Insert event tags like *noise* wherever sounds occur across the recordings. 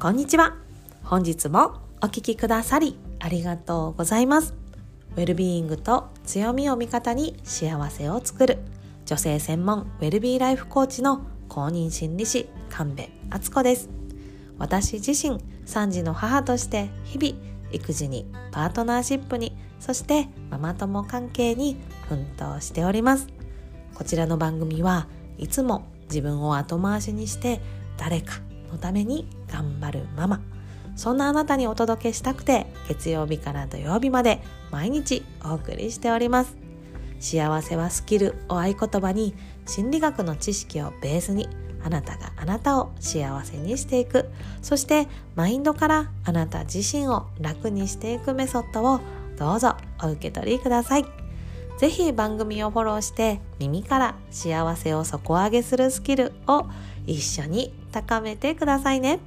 こんにちは。本日もお聞きくださりありがとうございます。ウェルビーイングと強みを味方に幸せを作る女性専門ウェルビーライフコーチの公認心理師神戸敦子です。私自身3児の母として日々育児にパートナーシップにそしてママ友関係に奮闘しております。こちらの番組はいつも自分を後回しにして誰かのために頑張るママ。そんなあなたにお届けしたくて月曜日から土曜日まで毎日お送りしております。幸せはスキルを合言葉に心理学の知識をベースにあなたがあなたを幸せにしていく。そしてマインドからあなた自身を楽にしていくメソッドをどうぞお受け取りください。ぜひ番組をフォローして耳から幸せを底上げするスキルを一緒に高めてくださいね。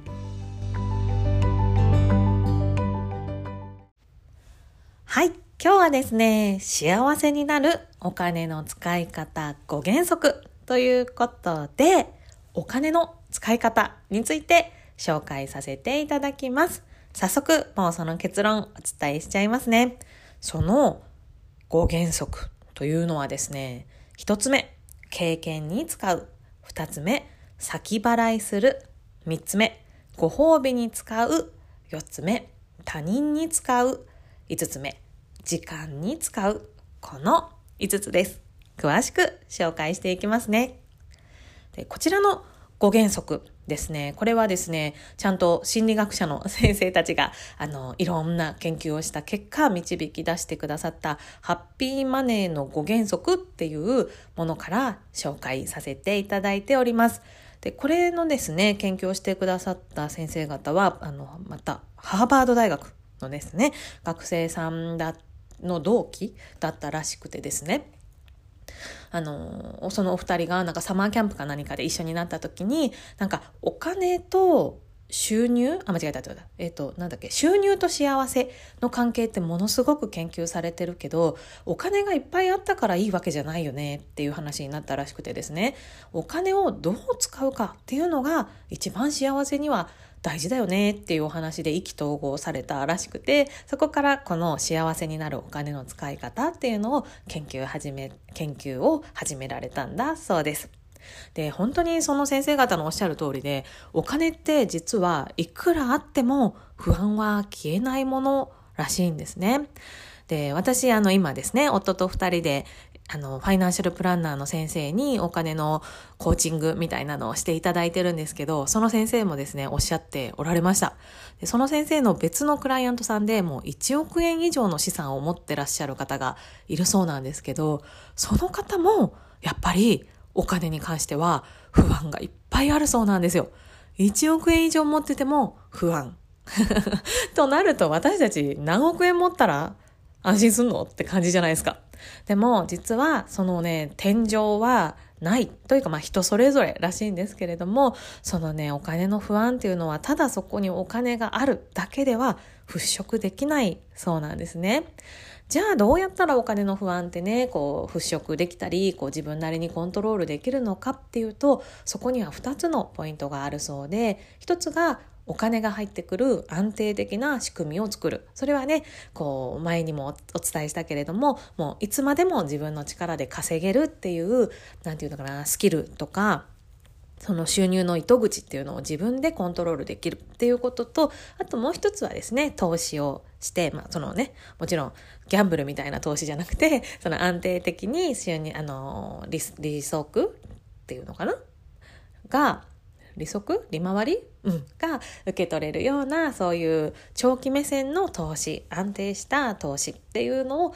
はい。今日はですね、幸せになるお金の使い方5原則ということで、お金の使い方について紹介させていただきます。早速、もうその結論お伝えしちゃいますね。その5原則というのはですね、1つ目、経験に使う。2つ目、先払いする。3つ目、ご褒美に使う。4つ目、他人に使う。5つ目、時間に使う。この5つです。詳しく紹介していきますね。でこちらの5原則ですね。これはですね、ちゃんと心理学者の先生たちが、あの、いろんな研究をした結果、導き出してくださった、ハッピーマネーの5原則っていうものから紹介させていただいております。で、これのですね、研究をしてくださった先生方は、あの、また、ハーバード大学のですね、学生さんだの同期だったらしくてですね、あの、そのお二人がなんかサマーキャンプか何かで一緒になった時に、なんかお金と収入？あ、間違えたってことだ、えっ、ー、と、なんだっけ、収入と幸せの関係ってものすごく研究されてるけど、お金がいっぱいあったからいいわけじゃないよねっていう話になったらしくてですね、お金をどう使うかっていうのが一番幸せには大事だよねっていうお話で意気投合されたらしくて、そこからこの幸せになるお金の使い方っていうのを研究始め、研究を始められたんだそうです。で、本当にその先生方のおっしゃる通りで、お金って実はいくらあっても不安は消えないものらしいんですね。で、私、あの、今ですね、夫と二人で、あの、ファイナンシャルプランナーの先生にお金のコーチングみたいなのをしていただいてるんですけど、その先生もですね、おっしゃっておられました。でその先生の別のクライアントさんでもう1億円以上の資産を持ってらっしゃる方がいるそうなんですけど、その方もやっぱりお金に関しては不安がいっぱいあるそうなんですよ。1億円以上持ってても不安。*laughs* となると私たち何億円持ったら安心すんのって感じじゃないですか。でも実はそのね、天井はないというかまあ人それぞれらしいんですけれども、そのね、お金の不安っていうのはただそこにお金があるだけでは払拭できないそうなんですね。じゃあどうやったらお金の不安ってね、こう払拭できたり、こう自分なりにコントロールできるのかっていうと、そこには2つのポイントがあるそうで、1つがお金が入ってくる安定的な仕組みを作る。それはね、こう、前にもお伝えしたけれども、もういつまでも自分の力で稼げるっていう、なんていうのかな、スキルとか、その収入の糸口っていうのを自分でコントロールできるっていうことと、あともう一つはですね、投資をして、まあそのね、もちろんギャンブルみたいな投資じゃなくて、*laughs* その安定的に収入、あの、利利息っていうのかな？が、利息？利回り、うん、が受け取れるような、そういう長期目線の投資、安定した投資っていうのを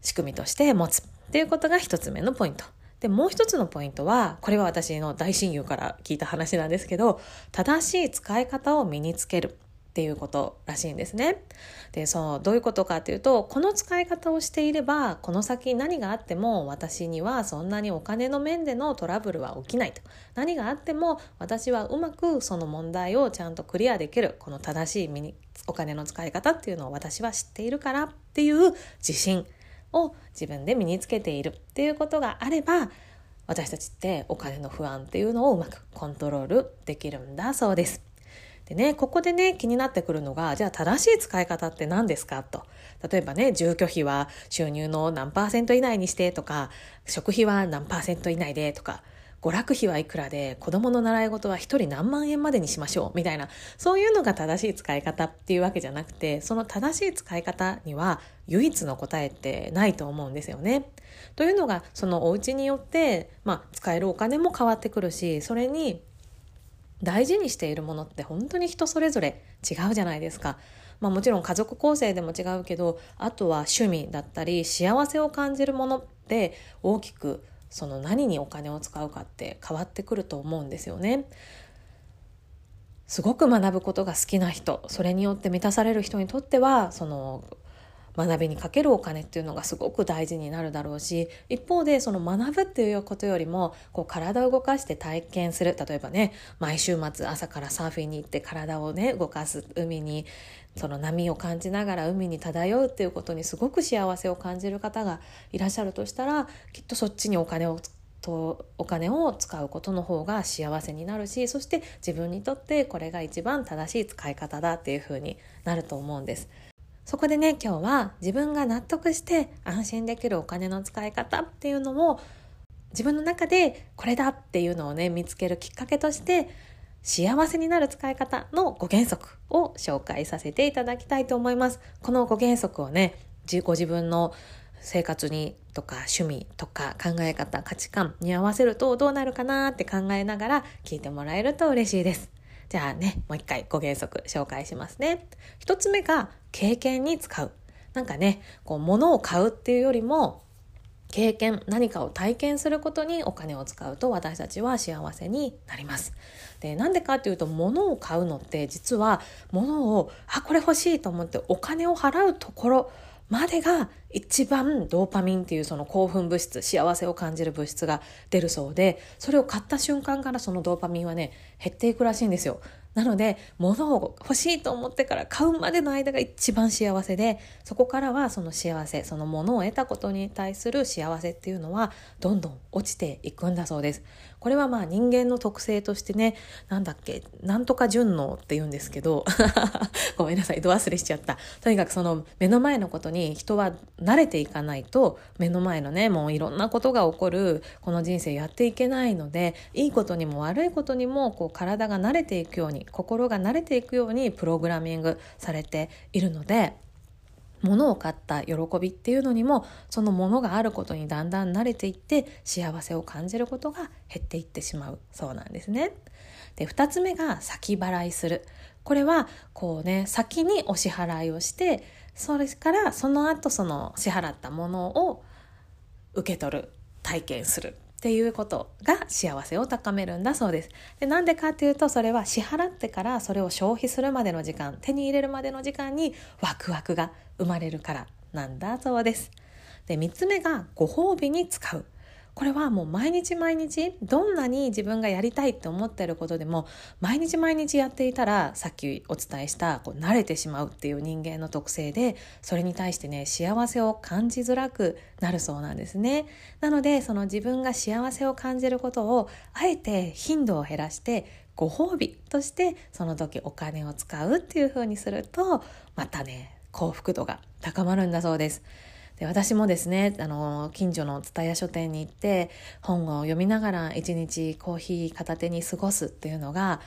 仕組みとして持つっていうことが一つ目のポイント。で、もう一つのポイントは、これは私の大親友から聞いた話なんですけど、正しい使い方を身につけるっていうことらしいんですね。で、そう、どういうことかっていうと、この使い方をしていれば、この先何があっても私にはそんなにお金の面でのトラブルは起きないと。何があっても私はうまくその問題をちゃんとクリアできる、この正しいお金の使い方っていうのを私は知っているからっていう自信。を自分で身につけているっていうことがあれば私たちってお金の不安っていうのをうまくコントロールできるんだそうです。でね、ここでね、気になってくるのが、じゃあ正しい使い方って何ですかと。例えばね、住居費は収入の何パーセント以内にしてとか、食費は何パーセント以内でとか、娯楽費はいくらで子供の習い事は1人何万円までにしましょうみたいなそういうのが正しい使い方っていうわけじゃなくてその正しい使い方には唯一の答えってないと思うんですよね。というのがそのお家によって、まあ、使えるお金も変わってくるしそれに大事にしているものって本当に人それぞれ違うじゃないですか。まあ、もちろん家族構成でも違うけどあとは趣味だったり幸せを感じるものって大きくその何にお金を使うかって変わってくると思うんですよね。すごく学ぶことが好きな人それによって満たされる人にとってはその学びにかけるお金っていうのがすごく大事になるだろうし一方でその学ぶっていうことよりもこう体を動かして体験する例えばね毎週末朝からサーフィンに行って体をね動かす海にその波を感じながら海に漂うっていうことにすごく幸せを感じる方がいらっしゃるとしたらきっとそっちにお金をとお金を使うことの方が幸せになるしそして自分にとってこれが一番正しい使い方だっていうふうになると思うんです。そこでね今日は自分が納得して安心できるお金の使い方っていうのを自分の中でこれだっていうのをね見つけるきっかけとして幸せになる使い方の5原則を紹介させていただきたいと思います。この5原則をねご自分の生活にとか趣味とか考え方価値観に合わせるとどうなるかなって考えながら聞いてもらえると嬉しいです。じゃあね、もう一回5原則紹介しますね。一つ目が経験に使う。なんかね、こう物を買うっていうよりも、経験、何かを体験することにお金を使うと私たちは幸せになります。で、なんでかっていうと物を買うのって実は物を、あ、これ欲しいと思ってお金を払うところまでが一番ドーパミンっていうその興奮物質幸せを感じる物質が出るそうでそれを買った瞬間からそのドーパミンはね減っていくらしいんですよ。なので物を欲しいと思ってから買うまでの間が一番幸せでそこからはその幸せその物を得たことに対する幸せっていうのはどんどん落ちていくんだそうです。これはまあ人間の特性としてねなんだっけなんとか順応って言うんですけど *laughs* ごめんなさいど忘れしちゃった。とにかくその目の前のことに人は慣れていかないと目の前のねもういろんなことが起こるこの人生やっていけないのでいいことにも悪いことにもこう体が慣れていくように心が慣れていくようにプログラミングされているので物を買った喜びっていうのにもそのものがあることにだんだん慣れていって幸せを感じることが減っていってしまう。そうなんですね。で2つ目が先払いする。これはこうね先にお支払いをしてそれからその後その支払ったものを受け取る体験する。っていうことが幸せを高めるんだそうです。でなんでかっていうとそれは支払ってからそれを消費するまでの時間手に入れるまでの時間にワクワクが生まれるからなんだそうです。で3つ目がご褒美に使う。これはもう毎日毎日どんなに自分がやりたいって思ってることでも毎日毎日やっていたらさっきお伝えしたこう慣れてしまうっていう人間の特性でそれに対してね幸せを感じづらくなるそうなんですねなのでその自分が幸せを感じることをあえて頻度を減らしてご褒美としてその時お金を使うっていう風にするとまたね幸福度が高まるんだそうです。で私もですねあの近所の蔦屋書店に行って本を読みながら一日コーヒー片手に過ごすっていうのが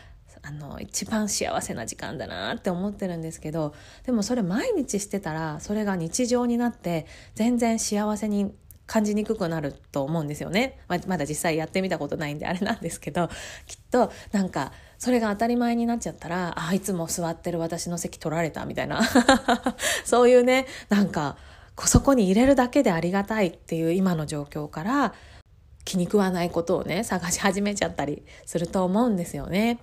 あの一番幸せな時間だなって思ってるんですけどでもそれ毎日してたらそれが日常になって全然幸せに感じにくくなると思うんですよね、ままだ実際やってみたことないんであれなんですけどきっとなんかそれが当たり前になっちゃったらあいつも座ってる私の席取られたみたいな。*laughs* そういうねなんかそこに入れるだけでありがたいっていう今の状況から気に食わないことをね探し始めちゃったりすると思うんですよね。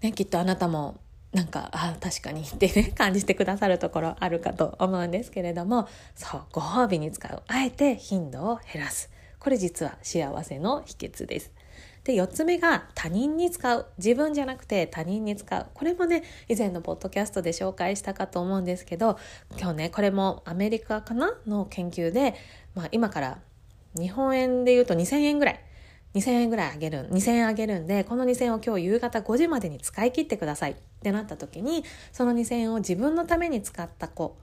ねきっとあなたもなんかあ確かにってね *laughs* 感じてくださるところあるかと思うんですけれどもそうご褒美に使うあえて頻度を減らすこれ実は幸せの秘訣です。で4つ目が他人に使う。自分じゃなくて他人に使う。これもね以前のポッドキャストで紹介したかと思うんですけど今日ねこれもアメリカかなの研究で、まあ、今から日本円で言うと2000円ぐらい。2000円ぐらいあげる、2000円あげるんで、この2000円を今日夕方5時までに使い切ってくださいってなった時に、その2000円を自分のために使った子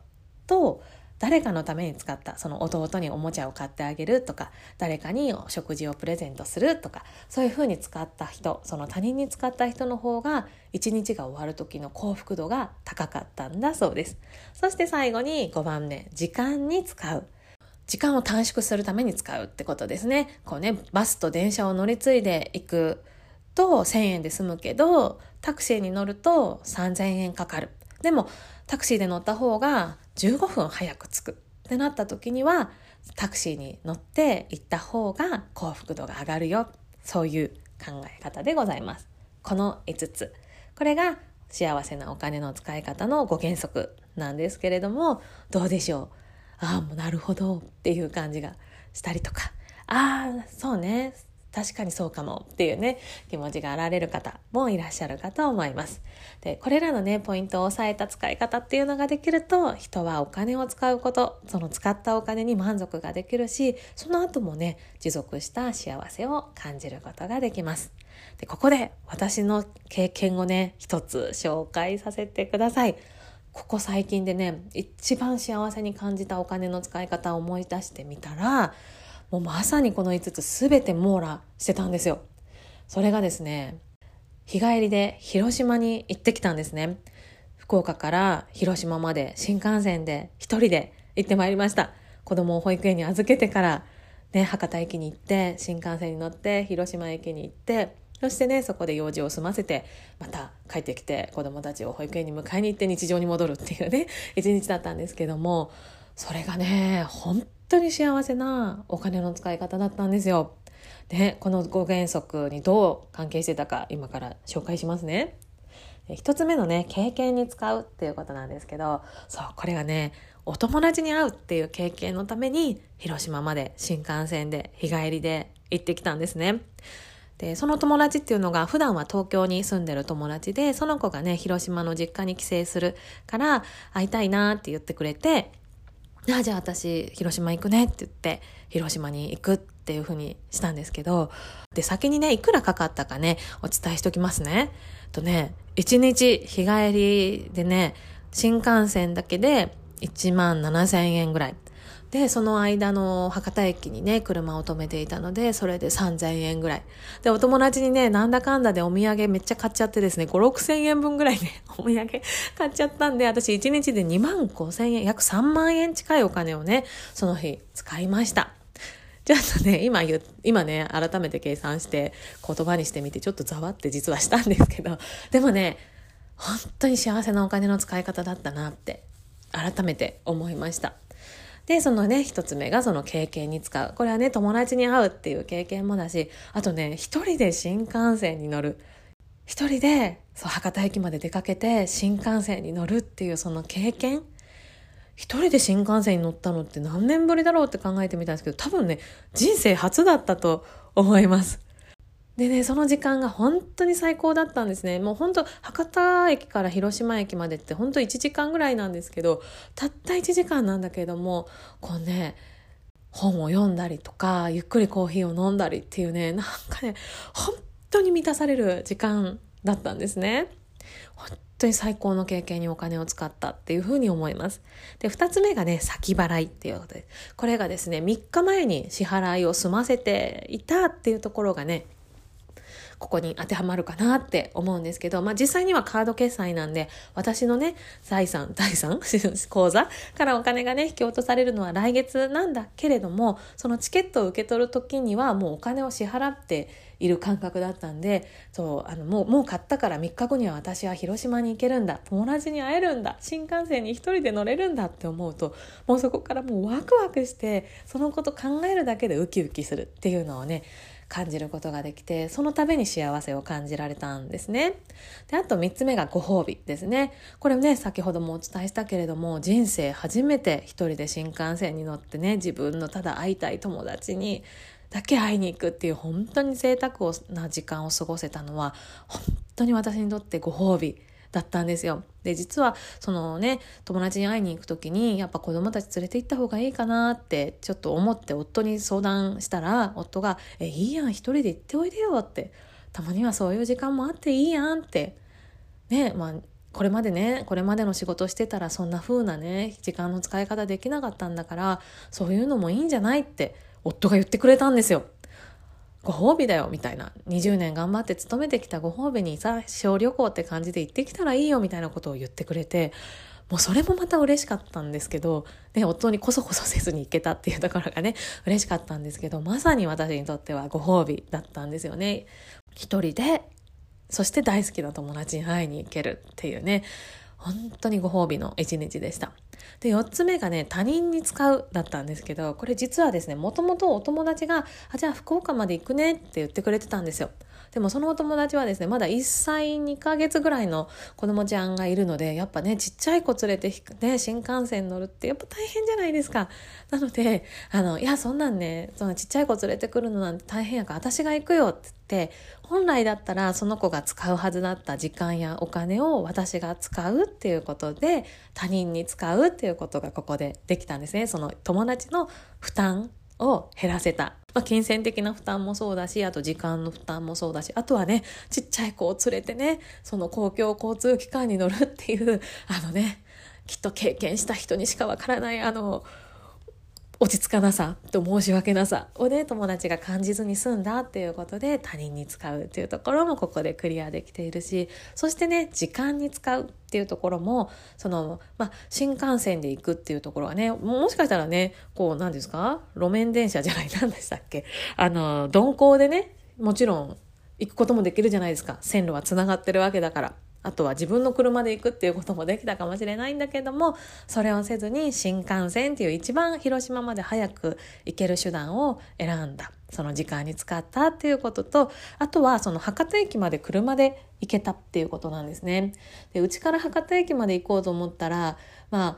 と、誰かのために使ったその弟におもちゃを買ってあげるとか誰かに食事をプレゼントするとかそういうふうに使った人その他人に使った人の方が一日が終わる時の幸福度が高かったんだそうです。そして最後に5番目時間に使う。時間を短縮するために使うってことですね。こうねバスと電車を乗り継いでいくと1000円で済むけどタクシーに乗ると3000円かかる。でもタクシーで乗った方が15分早く着く。ってなった時にはタクシーに乗って行った方が幸福度が上がるよ。そういう考え方でございます。この5つ。これが幸せなお金の使い方の5原則なんですけれどもどうでしょう？ああもうなるほどっていう感じがしたりとか。ああそうね。確かにそうかもっていうね、気持ちがあられる方もいらっしゃるかと思います。で、これらのね、ポイントを押さえた使い方っていうのができると、人はお金を使うこと、その使ったお金に満足ができるし、その後もね、持続した幸せを感じることができます。で、ここで私の経験をね、一つ紹介させてください。ここ最近でね、一番幸せに感じたお金の使い方を思い出してみたら、もうまさにこの5つ全て網羅してたんですよ。それがですね、日帰りで広島に行ってきたんですね。福岡から広島まで新幹線で一人で行ってまいりました。子供を保育園に預けてから、ね、博多駅に行って、新幹線に乗って広島駅に行って、そしてね、そこで用事を済ませて、また帰ってきて子供たちを保育園に迎えに行って日常に戻るっていうね、一日だったんですけども、それがね、本当に幸せなお金の使い方だったんですよ。で、この5原則にどう関係してたか今から紹介しますね。一つ目のね、経験に使うっていうことなんですけど、そう、これがね、お友達に会うっていう経験のために、広島まで新幹線で日帰りで行ってきたんですね。で、その友達っていうのが普段は東京に住んでる友達で、その子がね、広島の実家に帰省するから会いたいなって言ってくれて、あじゃあ私広島行くねって言って広島に行くっていうふうにしたんですけどで先にねいくらかかったかねお伝えしておきますね。とね1日日帰りでね新幹線だけで1万7000円ぐらい。で、その間の博多駅にね、車を止めていたので、それで3000円ぐらい。で、お友達にね、なんだかんだでお土産めっちゃ買っちゃってですね、5、6000円分ぐらいね、*laughs* お土産買っちゃったんで、私1日で2万5000円、約3万円近いお金をね、その日使いました。ちょっとね、今言、今ね、改めて計算して言葉にしてみて、ちょっとざわって実はしたんですけど、でもね、本当に幸せなお金の使い方だったなって、改めて思いました。で、そのね、一つ目がその経験に使う。これはね、友達に会うっていう経験もだし、あとね、一人で新幹線に乗る。一人で、そう、博多駅まで出かけて新幹線に乗るっていうその経験。一人で新幹線に乗ったのって何年ぶりだろうって考えてみたんですけど、多分ね、人生初だったと思います。でね、その時間が本当に最高だったんですね。もう本当、博多駅から広島駅までって本当1時間ぐらいなんですけど、たった1時間なんだけども、こうね、本を読んだりとか、ゆっくりコーヒーを飲んだりっていうね、なんかね、本当に満たされる時間だったんですね。本当に最高の経験にお金を使ったっていうふうに思います。で、二つ目がね、先払いっていうことです。これがですね、3日前に支払いを済ませていたっていうところがね、ここに当てはまるかなって思うんですけど、まあ実際にはカード決済なんで、私のね、財産、*laughs* 財産？*laughs* 口座からお金がね、引き落とされるのは来月なんだけれども、そのチケットを受け取る時にはもうお金を支払っている感覚だったんで、そう、あの、もう、もう買ったから3日後には私は広島に行けるんだ。友達に会えるんだ。新幹線に一人で乗れるんだって思うと、もうそこからもうワクワクして、そのこと考えるだけでウキウキするっていうのをね、感じることができて、そのために幸せを感じられたんですね。で、あと3つ目がご褒美ですね。これね、先ほどもお伝えしたけれども、人生初めて一人で新幹線に乗ってね、自分のただ会いたい友達にだけ会いに行くっていう本当に贅沢な時間を過ごせたのは、本当に私にとってご褒美だったんですよ。で、実は、そのね、友達に会いに行く時に、やっぱ子供たち連れて行った方がいいかなって、ちょっと思って夫に相談したら、夫が、え、いいやん、一人で行っておいでよって、たまにはそういう時間もあっていいやんって、ね、まあ、これまでね、これまでの仕事してたらそんな風なね、時間の使い方できなかったんだから、そういうのもいいんじゃないって夫が言ってくれたんですよ。ご褒美だよみたいな20年頑張って勤めてきたご褒美にさ小旅行って感じで行ってきたらいいよみたいなことを言ってくれてもうそれもまた嬉しかったんですけど、ね、夫にこそこそせずに行けたっていうところがね嬉しかったんですけどまさに私にとってはご褒美だったんですよね。一人でそして大好きな友達に会いに行けるっていうね本当にご褒美の一日でした。で、4つ目がね、他人に使うだったんですけど、これ実はですね、もともとお友達が、あ、じゃあ福岡まで行くねって言ってくれてたんですよ。でもそのお友達はですね、まだ1歳2ヶ月ぐらいの子供ちゃんがいるので、やっぱね、ちっちゃい子連れてね、新幹線乗るってやっぱ大変じゃないですか。なので、あの、いや、そんなんね、そのちっちゃい子連れてくるのなんて大変やから私が行くよって言って、本来だったらその子が使うはずだった時間やお金を私が使うっていうことで、他人に使うっていうことがここでできたんですね。その友達の負担を減らせた。まあ、金銭的な負担もそうだし、あと時間の負担もそうだし、あとはね、ちっちゃい子を連れてね、その公共交通機関に乗るっていう、あのね、きっと経験した人にしかわからない、あの、落ち着かなさと申し訳なさ。をね友達が感じずに済んだっていうことで他人に使うっていうところもここでクリアできているしそしてね時間に使うっていうところもその、ま、新幹線で行くっていうところはねもしかしたらねこう何ですか？路面電車じゃない何でしたっけ？あの鈍行でねもちろん行くこともできるじゃないですか。線路はつながってるわけだから。あとは自分の車で行くっていうこともできたかもしれないんだけどもそれをせずに新幹線っていう一番広島まで早く行ける手段を選んだその時間に使ったっていうこととあとはその博多駅まで車で行けたっていうことなんですね。でうちから博多駅まで行こうと思ったらまあ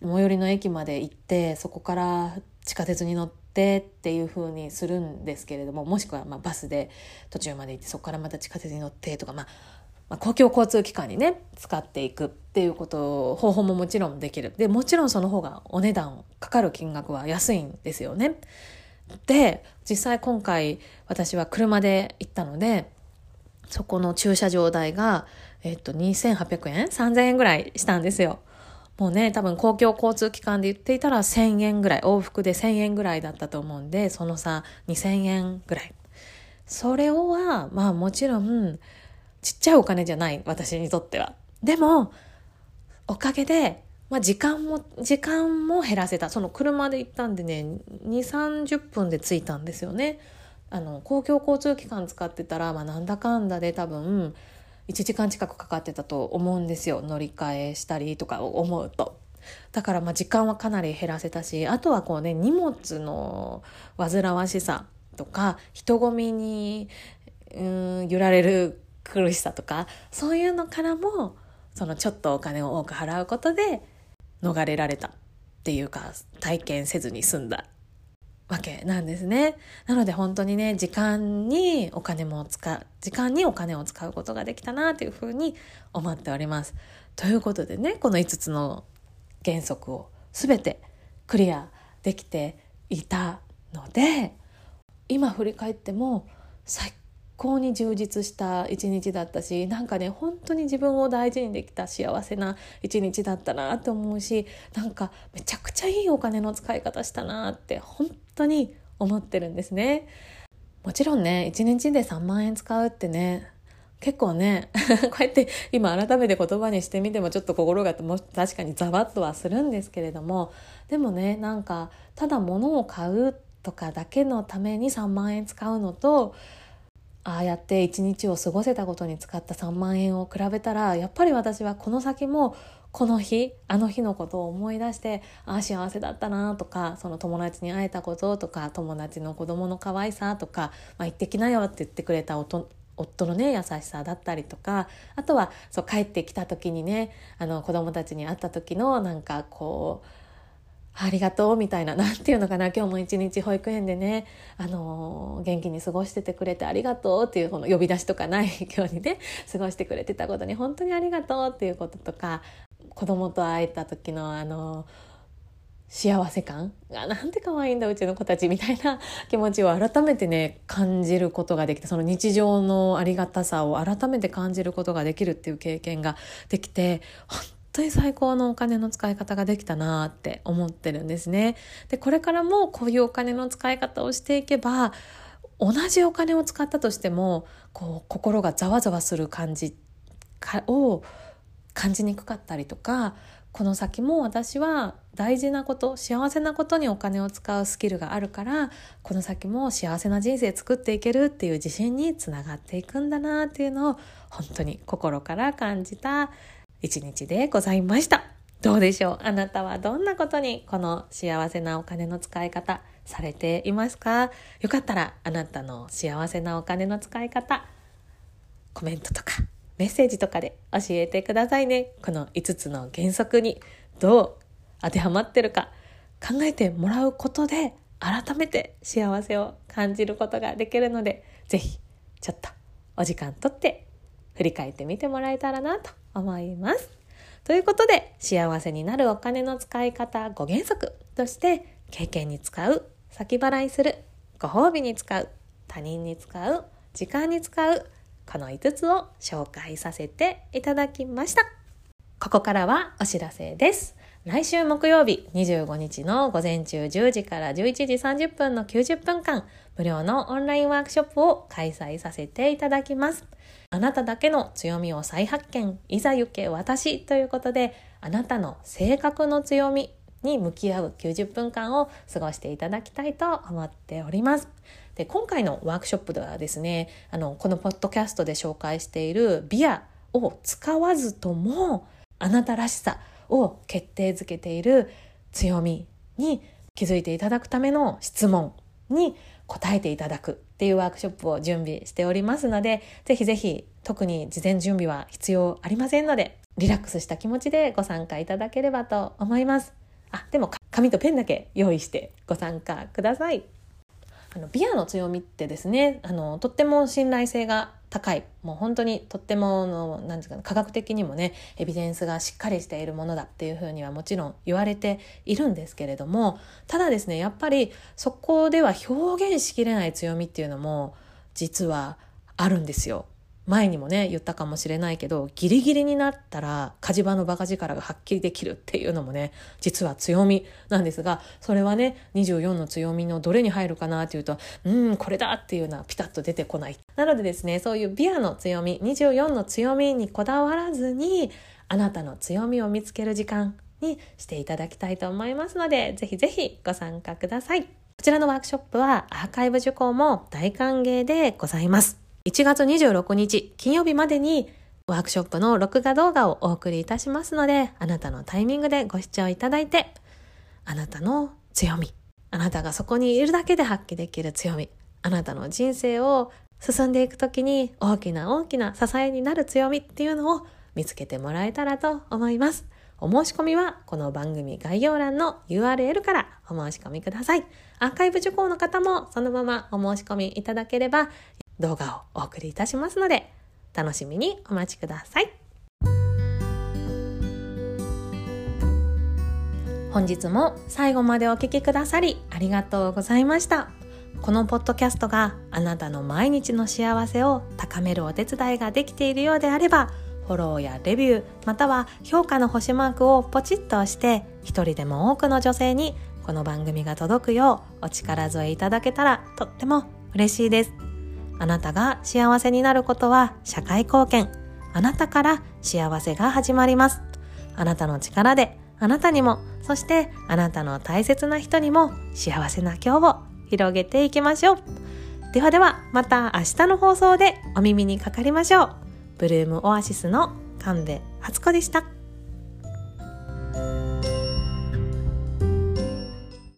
最寄りの駅まで行ってそこから地下鉄に乗ってっていう風にするんですけれどももしくはまバスで途中まで行ってそこからまた地下鉄に乗ってとかまあまあ、公共交通機関にね使っていくっていうこと方法ももちろんできるでもちろんその方がお値段かかる金額は安いんですよね。で実際今回私は車で行ったのでそこの駐車場代が、えっと、2800円？3000円ぐらいしたんですよ。もうね、多分公共交通機関で言っていたら1000円ぐらい、往復で1000円ぐらいだったと思うんで、その差2000円ぐらい。それをは、まあもちろん、ちっちゃいお金じゃない、私にとっては。でも、おかげで、まあ、時間も、時間も減らせた。その車で行ったんでね、2、30分で着いたんですよね。あの、公共交通機関使ってたら、まあ、なんだかんだで多分、1時間近くかかってたと思うんですよ。乗り換えしたりとか思うと。だからま時間はかなり減らせたし、あとはこうね、荷物の煩わしさとか、人混みに、うん、揺られる苦しさとかそういうのからもそのちょっとお金を多く払うことで逃れられたっていうか体験せずに済んだわけなんですね。なので本当にね、時間にお金も使う、時間にお金を使うことができたなというふうに思っております。ということでね、この5つの原則を全てクリアできていたので、今振り返っても最高に充実した一日だったしなんかね本当に自分を大事にできた幸せな一日だったなって思うしなんかめちゃくちゃいいお金の使い方したなって本当に思ってるんですね。もちろんね1日で3万円使うってね結構ね *laughs* こうやって今改めて言葉にしてみてもちょっと心がも確かにざわっとはするんですけれどもでもねなんかただ物を買うとかだけのために3万円使うのとああやって一日を過ごせたことに使った3万円を比べたらやっぱり私はこの先もこの日あの日のことを思い出してああ幸せだったなとかその友達に会えたこととか友達の子供の可愛さとか、まあ、行ってきなよって言ってくれた夫のね優しさだったりとかあとはそう帰ってきた時にねあの子供たちに会った時のなんかこうありがとうみたいな、*laughs* なんていうのかな、今日も一日保育園でね、あのー、元気に過ごしててくれてありがとうっていう、この呼び出しとかない今日にね、*laughs* 過ごしてくれてたことに本当にありがとうっていうこととか、子供と会えた時のあのー、幸せ感がなんて可愛いんだうちの子たちみたいな *laughs* 気持ちを改めてね感じることができてその日常のありがたさを改めて感じることができるっていう経験ができて本当当に最高のお金の使い方ができたなって思ってるんですね。で、これからもこういうお金の使い方をしていけば、同じお金を使ったとしても、こう、心がざわざわする感じを感じにくかったりとか、この先も私は大事なこと幸せなことにお金を使うスキルがあるからこの先も幸せな人生作っていけるっていう自信につながっていくんだなっていうのを本当に心から感じた一日でございました。どうでしょう？あなたはどんなことにこの幸せなお金の使い方されていますか？よかったらあなたの幸せなお金の使い方コメントとかメッセージとかで教えてくださいね。この5つの原則にどう当てはまってるか考えてもらうことで改めて幸せを感じることができるので是非ちょっとお時間とって振り返ってみてもらえたらなと思います。ということで、幸せになるお金の使い方5原則として、経験に使う、先払いする、ご褒美に使う、他人に使う、時間に使う、この5つを紹介させていただきました。ここからはお知らせです。来週木曜日25日の午前中10時から11時30分の90分間、無料のオンラインワークショップを開催させていただきます。あなただけの強みを再発見、いざ行け私ということで、あなたの性格の強みに向き合う90分間を過ごしていただきたいと思っております。で今回のワークショップではですねあのこのポッドキャストで紹介しているビアを使わずともあなたらしさを決定づけている強みに気づいていただくための質問に答えていただくっていうワークショップを準備しておりますので、ぜひぜひ特に事前準備は必要ありませんので、リラックスした気持ちでご参加いただければと思います。あ、でも紙とペンだけ用意してご参加ください。あのビアの強みってですねあのとっても信頼性が高いもう本当にとってもの何ですか、ね、科学的にもねエビデンスがしっかりしているものだっていうふうにはもちろん言われているんですけれどもただですねやっぱりそこでは表現しきれない強みっていうのも実はあるんですよ。前にもね言ったかもしれないけどギリギリになったら火事場のバカ力がはっきりできるっていうのもね実は強みなんですがそれはね24の強みのどれに入るかなっていうとうんこれだっていうのはピタッと出てこない。なのでですねそういうビアの強み24の強みにこだわらずにあなたの強みを見つける時間にしていただきたいと思いますのでぜひぜひご参加ください。こちらのワークショップはアーカイブ受講も大歓迎でございます。1月26日金曜日までにワークショップの録画動画をお送りいたしますので、あなたのタイミングでご視聴いただいて、あなたの強み、あなたがそこにいるだけで発揮できる強み、あなたの人生を進んでいくときに大きな大きな支えになる強みっていうのを見つけてもらえたらと思います。お申し込みはこの番組概要欄の URL からお申し込みください。アーカイブ受講の方もそのままお申し込みいただければ動画をお送りいたしますので、楽しみにお待ちください。本日も最後までお聴きくださりありがとうございました。このポッドキャストがあなたの毎日の幸せを高めるお手伝いができているようであれば、フォローやレビュー、または評価の星マークをポチッと押して、一人でも多くの女性にこの番組が届くようお力添えいただけたらとっても嬉しいです。あなたが幸せになることは社会貢献。あなたから幸せが始まります。あなたの力で、あなたにも、そしてあなたの大切な人にも幸せな今日を広げていきましょう。ではでは、また明日の放送でお耳にかかりましょう。ブルームオアシスの神戸初子でした。